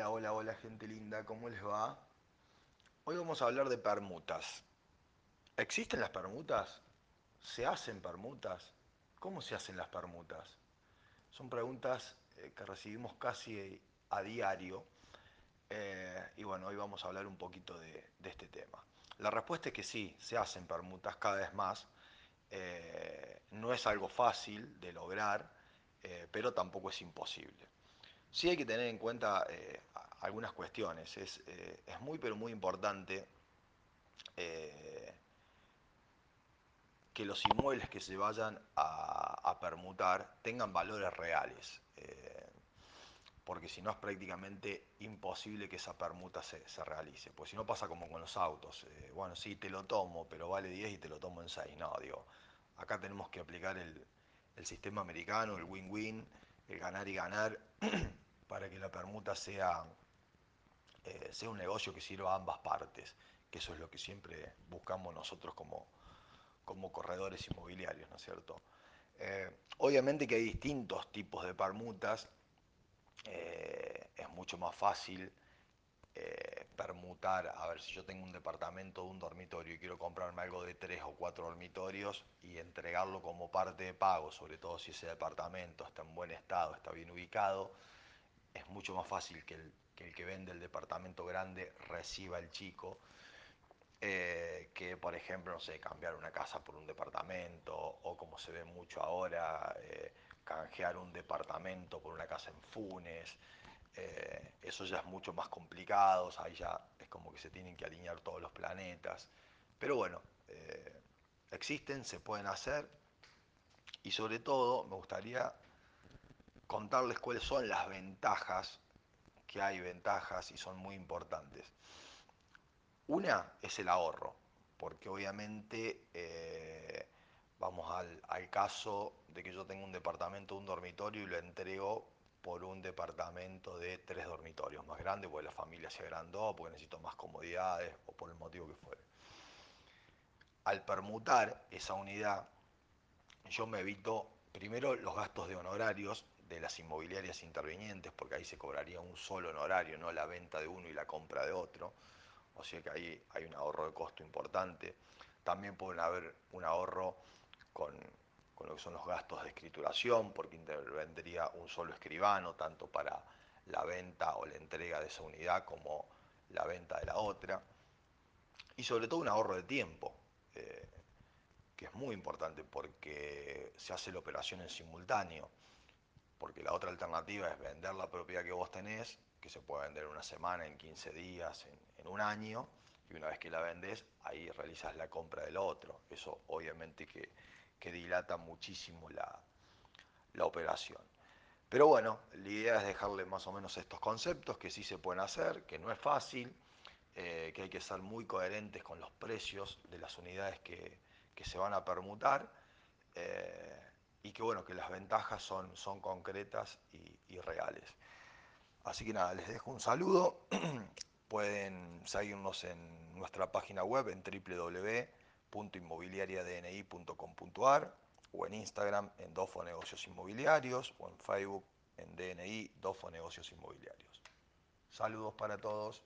Hola, hola, hola gente linda, ¿cómo les va? Hoy vamos a hablar de permutas. ¿Existen las permutas? ¿Se hacen permutas? ¿Cómo se hacen las permutas? Son preguntas eh, que recibimos casi a diario eh, y bueno, hoy vamos a hablar un poquito de, este tema. La respuesta es que sí, se hacen permutas cada vez más. Eh, no es algo fácil de lograr, pero tampoco es imposible. Sí hay que tener en cuenta eh, algunas cuestiones. Es, eh, es, muy, pero muy importante eh, que los inmuebles que se vayan a, permutar tengan valores reales. porque si no es prácticamente imposible que esa permuta se, realice. Pues si no pasa como con los autos. bueno, sí, te lo tomo, pero vale 10 y te lo tomo en 6. No, digo, acá tenemos que aplicar el, el sistema americano, el win-win, el ganar y ganar, para que la permuta sea, eh, sea un negocio que sirva a ambas partes, que eso es lo que siempre buscamos nosotros como, como corredores inmobiliarios, ¿no es cierto? Eh, obviamente que hay distintos tipos de permutas, eh, es mucho más fácil permutar, a ver si yo tengo un departamento de un dormitorio y quiero comprarme algo de tres o cuatro dormitorios y entregarlo como parte de pago, sobre todo si ese departamento está en buen estado, está bien ubicado, es mucho más fácil que el que, vende el departamento grande reciba el chico, eh, que por ejemplo, no sé, cambiar una casa por un departamento, o como se ve mucho ahora, eh, canjear un departamento por una casa en Funes. Eh, eso ya es mucho más complicado, ahí ya es como que se tienen que alinear todos los planetas. Pero bueno, existen, se pueden hacer, y sobre todo me gustaría contarles cuáles son las ventajas, que hay ventajas y son muy importantes. Una es el ahorro, porque obviamente eh, vamos al, caso de que yo tengo un departamento, un dormitorio y lo entrego por un departamento de tres dormitorios más grande, porque la familia se agrandó, porque necesito más comodidades o por el motivo que fuere. Al permutar esa unidad, yo me evito primero los gastos de honorarios de las inmobiliarias intervinientes, porque ahí se cobraría un solo honorario, no la venta de uno y la compra de otro. O sea que ahí hay un ahorro de costo importante. También pueden haber un ahorro con, lo que son los gastos de escrituración, porque intervendría un solo escribano, tanto para la venta o la entrega de esa unidad como la venta de la otra. Y sobre todo un ahorro de tiempo, eh, que es muy importante porque se hace la operación en simultáneo porque la otra alternativa es vender la propiedad que vos tenés, que se puede vender en una semana, en 15 días, en, un año, y una vez que la vendés, ahí realizas la compra del otro. Eso obviamente que, dilata muchísimo la, operación. Pero bueno, la idea es dejarle más o menos estos conceptos que sí se pueden hacer, que no es fácil, eh, que hay que ser muy coherentes con los precios de las unidades que, se van a permutar. Eh, y que bueno, que las ventajas son, son concretas y, reales. Así que nada, les dejo un saludo. Pueden seguirnos en nuestra página web en www.inmobiliariadni.com.ar o en Instagram en Dofo Negocios Inmobiliarios o en Facebook en DNI Dofo Negocios Inmobiliarios. Saludos para todos.